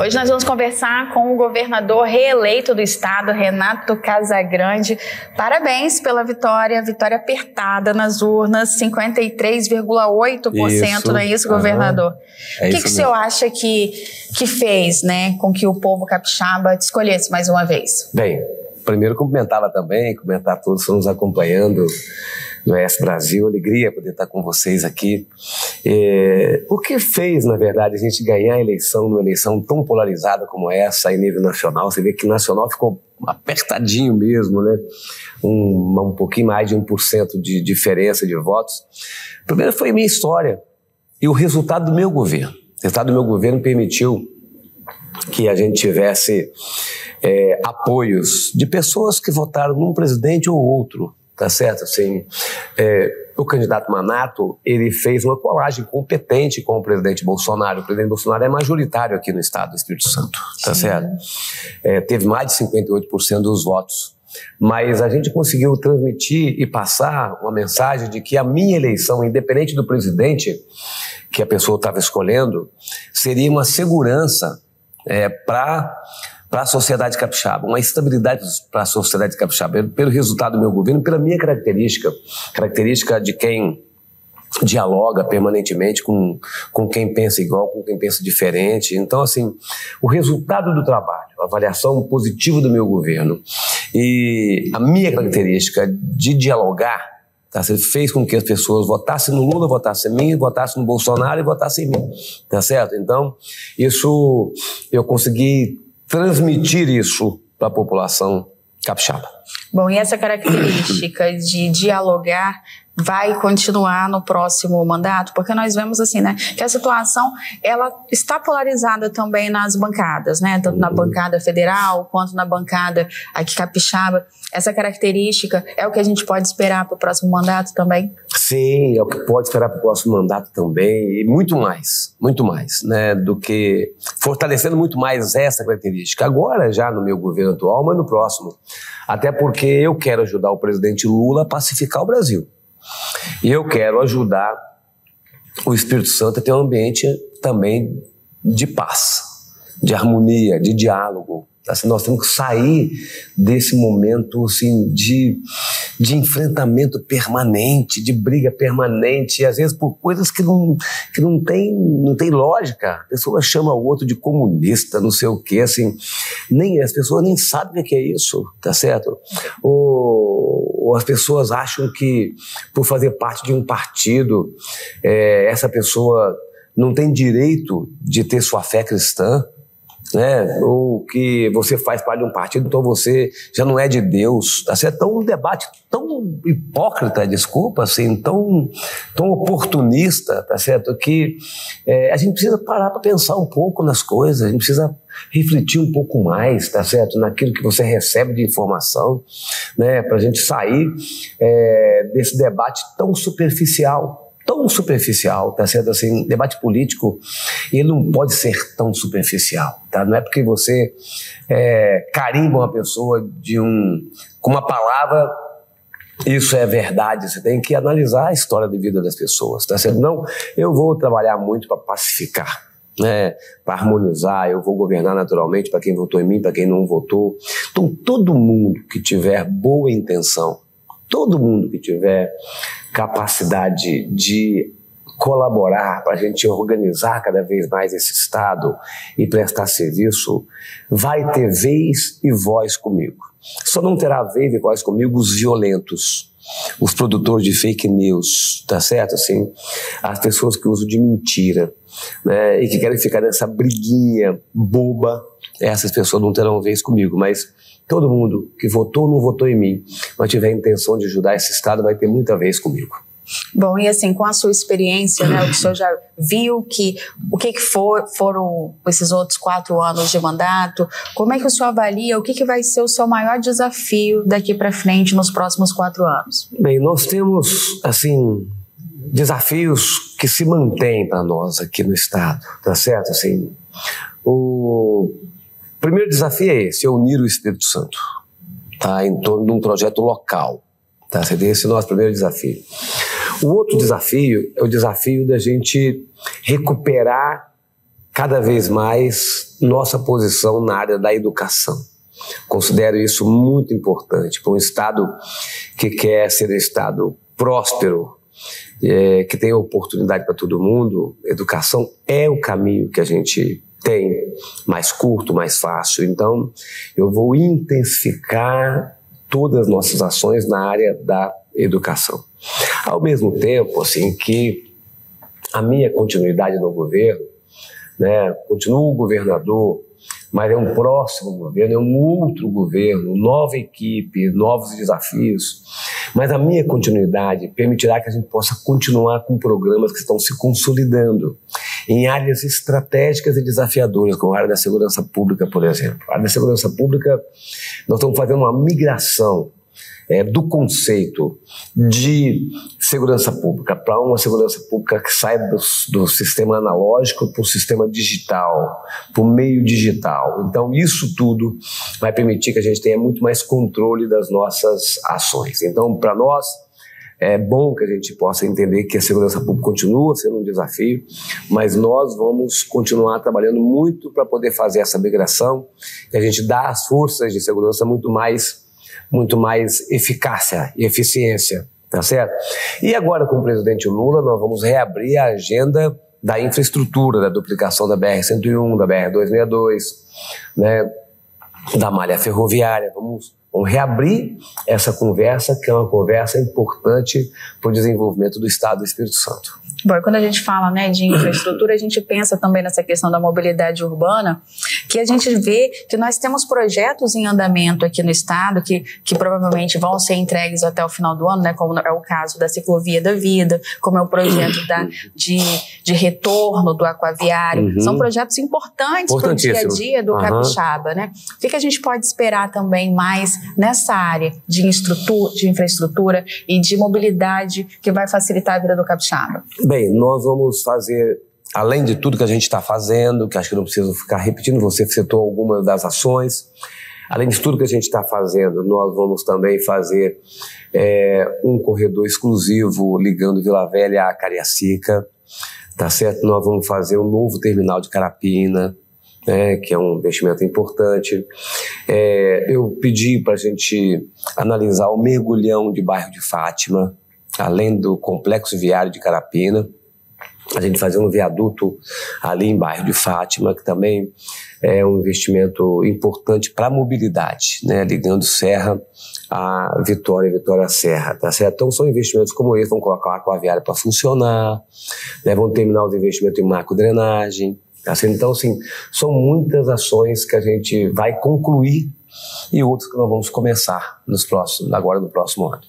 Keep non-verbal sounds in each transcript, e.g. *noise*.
Hoje nós vamos conversar com o governador reeleito do estado, Renato Casagrande. Parabéns pela vitória, vitória apertada nas urnas, 53,8%, não é isso, governador? É o que, que o senhor acha que, que fez né, com que o povo capixaba te escolhesse mais uma vez? Bem, primeiro cumprimentava também, cumprimentar todos que estão nos acompanhando no ES Brasil. Alegria poder estar com vocês aqui. É, o que fez, na verdade, a gente ganhar a eleição numa eleição tão polarizada como essa em nível nacional? Você vê que nacional ficou apertadinho mesmo, né? Um, um pouquinho mais de 1% de diferença de votos. Primeiro foi a minha história e o resultado do meu governo. O resultado do meu governo permitiu que a gente tivesse é, apoios de pessoas que votaram num presidente ou outro tá certo? Assim, é, o candidato Manato, ele fez uma colagem competente com o presidente Bolsonaro. O presidente Bolsonaro é majoritário aqui no estado do Espírito Santo, tá Sim. certo? É, teve mais de 58% dos votos. Mas a gente conseguiu transmitir e passar uma mensagem de que a minha eleição, independente do presidente que a pessoa estava escolhendo, seria uma segurança é, para para a sociedade capixaba, uma estabilidade para a sociedade capixaba, pelo resultado do meu governo, pela minha característica, característica de quem dialoga permanentemente com, com quem pensa igual, com quem pensa diferente. Então, assim, o resultado do trabalho, a avaliação positiva do meu governo e a minha característica de dialogar Tá? Fez com que as pessoas votassem no Lula, votassem em mim, votassem no Bolsonaro e votassem em mim. Tá certo? Então, isso eu consegui transmitir isso para a população capixaba. Bom, e essa característica de dialogar vai continuar no próximo mandato? Porque nós vemos assim, né, que a situação ela está polarizada também nas bancadas, né, tanto na uhum. bancada federal quanto na bancada aqui capixaba. Essa característica é o que a gente pode esperar para o próximo mandato também? Sim, é o que pode esperar para o próximo mandato também e muito mais, muito mais, né, do que fortalecendo muito mais essa característica. Agora já no meu governo atual, mas no próximo. Até porque eu quero ajudar o presidente Lula a pacificar o Brasil. E eu quero ajudar o Espírito Santo a ter um ambiente também de paz, de harmonia, de diálogo. Assim, nós temos que sair desse momento assim, de, de enfrentamento permanente, de briga permanente, e às vezes por coisas que não, que não, tem, não tem lógica. A pessoa chama o outro de comunista, não sei o quê, assim, nem, as pessoas nem sabem o que é isso, tá certo? Ou, ou as pessoas acham que por fazer parte de um partido, é, essa pessoa não tem direito de ter sua fé cristã, né? ou que você faz parte de um partido, então você já não é de Deus. Tá certo? Então, um debate tão hipócrita, desculpa, assim, tão, tão oportunista, tá certo? Que é, a gente precisa parar para pensar um pouco nas coisas, a gente precisa refletir um pouco mais, tá certo? Naquilo que você recebe de informação, né? Para a gente sair é, desse debate tão superficial tão superficial, tá certo? Assim, debate político, ele não pode ser tão superficial, tá? Não é porque você é, carimba uma pessoa de um, com uma palavra isso é verdade, você tem que analisar a história de vida das pessoas, tá certo? Não, eu vou trabalhar muito para pacificar, né, para harmonizar, eu vou governar naturalmente para quem votou em mim, para quem não votou. Então, todo mundo que tiver boa intenção, todo mundo que tiver capacidade de colaborar para a gente organizar cada vez mais esse Estado e prestar serviço, vai ter vez e voz comigo. Só não terá vez e voz comigo os violentos, os produtores de fake news, tá certo? Assim, as pessoas que usam de mentira, né, e que querem ficar nessa briguinha boba, essas pessoas não terão vez comigo, mas todo mundo que votou ou não votou em mim, mas tiver a intenção de ajudar esse Estado, vai ter muita vez comigo. Bom, e assim, com a sua experiência, né, o senhor já viu que o que, que for, foram esses outros quatro anos de mandato, como é que o senhor avalia, o que, que vai ser o seu maior desafio daqui para frente nos próximos quatro anos? Bem, nós temos, assim, desafios que se mantêm para nós aqui no Estado, tá certo? Assim, o primeiro desafio é esse, é unir o Espírito Santo, tá? Em torno de um projeto local, tá? Esse é o nosso primeiro desafio. O outro desafio é o desafio da gente recuperar cada vez mais nossa posição na área da educação. Considero isso muito importante para um Estado que quer ser um Estado próspero, é, que tem oportunidade para todo mundo. Educação é o caminho que a gente tem, mais curto, mais fácil. Então, eu vou intensificar todas as nossas ações na área da educação. Ao mesmo tempo, assim, que a minha continuidade no governo, né, continuo governador, mas é um próximo governo, é um outro governo, nova equipe, novos desafios. Mas a minha continuidade permitirá que a gente possa continuar com programas que estão se consolidando em áreas estratégicas e desafiadoras, como a área da segurança pública, por exemplo. A área da segurança pública, nós estamos fazendo uma migração é, do conceito de segurança pública para uma segurança pública que sai do, do sistema analógico para o sistema digital, para o meio digital. Então, isso tudo vai permitir que a gente tenha muito mais controle das nossas ações. Então, para nós, é bom que a gente possa entender que a segurança pública continua sendo um desafio, mas nós vamos continuar trabalhando muito para poder fazer essa migração e a gente dar às forças de segurança muito mais muito mais eficácia e eficiência, tá certo? E agora com o presidente Lula nós vamos reabrir a agenda da infraestrutura, da duplicação da BR-101, da BR-262, né, da malha ferroviária, vamos, vamos reabrir essa conversa, que é uma conversa importante para o desenvolvimento do Estado do Espírito Santo. Bom, quando a gente fala né, de infraestrutura, a gente pensa também nessa questão da mobilidade urbana, que a gente vê que nós temos projetos em andamento aqui no estado que, que provavelmente vão ser entregues até o final do ano, né, como é o caso da Ciclovia da Vida, como é o projeto da, de, de retorno do aquaviário. Uhum. São projetos importantes para o dia a dia do uhum. capixaba. Né? O que, que a gente pode esperar também mais nessa área de, de infraestrutura e de mobilidade que vai facilitar a vida do capixaba? Bem, nós vamos fazer, além de tudo que a gente está fazendo, que acho que não preciso ficar repetindo, você citou algumas das ações. Além de tudo que a gente está fazendo, nós vamos também fazer é, um corredor exclusivo ligando Vila Velha a Cariacica, tá certo? Nós vamos fazer um novo terminal de Carapina, né, que é um investimento importante. É, eu pedi para a gente analisar o mergulhão de bairro de Fátima, além do complexo viário de Carapina. A gente fazer um viaduto ali em bairro de Fátima, que também é um investimento importante para a mobilidade, né? ligando Serra a Vitória e Vitória Serra, tá certo? Então são investimentos como esse, vão colocar a aquaviária para funcionar, né? vão terminar os investimentos em macro drenagem, certo? Então, assim, são muitas ações que a gente vai concluir e outras que nós vamos começar nos próximos, agora no próximo ano.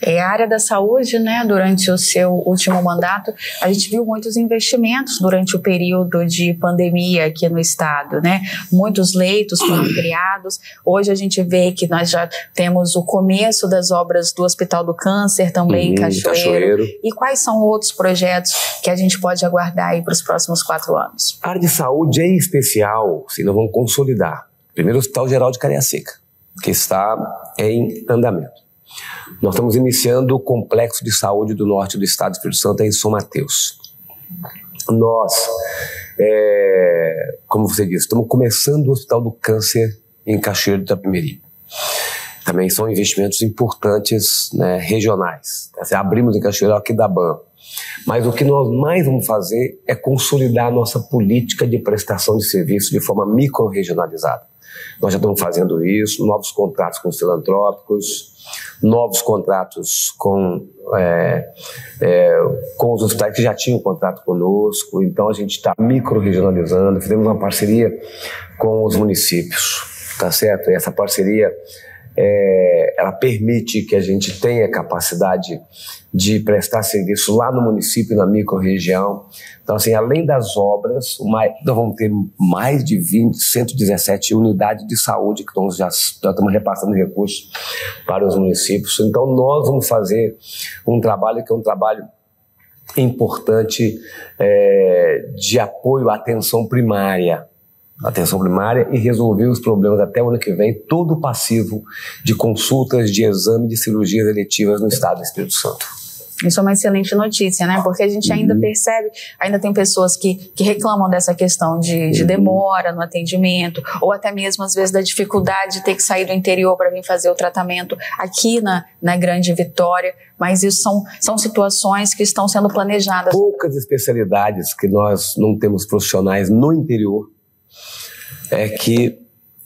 É, a área da saúde, né, durante o seu último mandato, a gente viu muitos investimentos durante o período de pandemia aqui no estado, né? Muitos leitos foram *clears throat* criados. Hoje a gente vê que nós já temos o começo das obras do Hospital do Câncer também em Cachoeiro. Cachoeiro. E quais são outros projetos que a gente pode aguardar aí para os próximos quatro anos? A área de saúde é especial, se nós vamos consolidar. Primeiro, o Hospital Geral de Cariacica, que está em andamento. Nós estamos iniciando o Complexo de Saúde do Norte do Estado do Espírito Santo em São Mateus. Nós, é, como você disse, estamos começando o Hospital do Câncer em Cachoeiro de Itapemirim. Também são investimentos importantes né, regionais. Abrimos em Cachoeiro aqui da BAN. Mas o que nós mais vamos fazer é consolidar a nossa política de prestação de serviços de forma micro-regionalizada. Nós já estamos fazendo isso, novos contratos com os filantrópicos, novos contratos com, é, é, com os hospitais que já tinham contrato conosco, então a gente está micro-regionalizando, fizemos uma parceria com os municípios, tá certo? E essa parceria é, ela permite que a gente tenha capacidade de prestar serviço lá no município, na microrregião. Então, assim, além das obras, nós vamos ter mais de 20, 117 unidades de saúde que estamos já, já estamos repassando recursos para os municípios. Então, nós vamos fazer um trabalho que é um trabalho importante é, de apoio à atenção primária atenção primária e resolver os problemas até o ano que vem, todo o passivo de consultas, de exame, de cirurgias eletivas no estado do Espírito Santo. Isso é uma excelente notícia, né? Porque a gente ainda uhum. percebe, ainda tem pessoas que, que reclamam dessa questão de, de uhum. demora no atendimento, ou até mesmo, às vezes, da dificuldade de ter que sair do interior para vir fazer o tratamento aqui na, na Grande Vitória. Mas isso são, são situações que estão sendo planejadas. Poucas especialidades que nós não temos profissionais no interior é que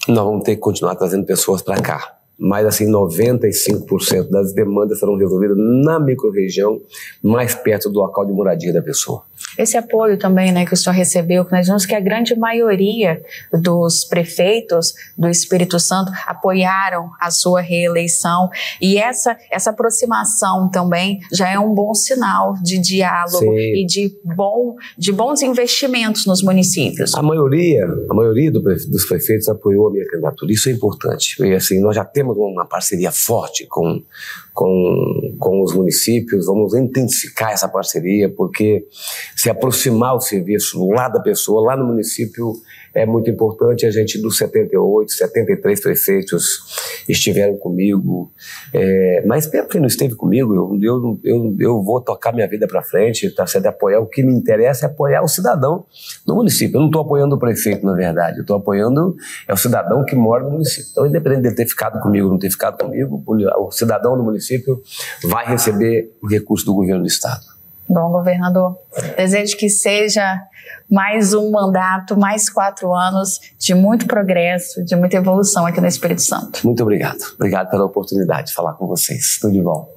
nós vamos ter que continuar trazendo pessoas para cá mas assim 95% das demandas serão resolvidas na microrregião, mais perto do local de moradia da pessoa. Esse apoio também, né, que o senhor recebeu, que nós vimos que a grande maioria dos prefeitos do Espírito Santo apoiaram a sua reeleição e essa essa aproximação também já é um bom sinal de diálogo Sim. e de bom de bons investimentos nos municípios. A maioria, a maioria do, dos prefeitos apoiou a minha candidatura. Isso é importante. E assim, nós já temos uma parceria forte com com, com os municípios, vamos intensificar essa parceria, porque se aproximar o serviço lá da pessoa, lá no município, é muito importante. A gente, dos 78, 73 prefeitos estiveram comigo, é, mas quem não esteve comigo, eu, eu, eu, eu vou tocar minha vida para frente, tá certo? Apoiar o que me interessa é apoiar o cidadão do município. Eu não estou apoiando o prefeito, na verdade, eu estou apoiando é o cidadão que mora no município. Então, independente de ter ficado comigo ou não ter ficado comigo, o cidadão do município vai receber o recurso do governo do estado. Bom, governador, desejo que seja mais um mandato, mais quatro anos de muito progresso, de muita evolução aqui no Espírito Santo. Muito obrigado. Obrigado pela oportunidade de falar com vocês. Tudo de bom.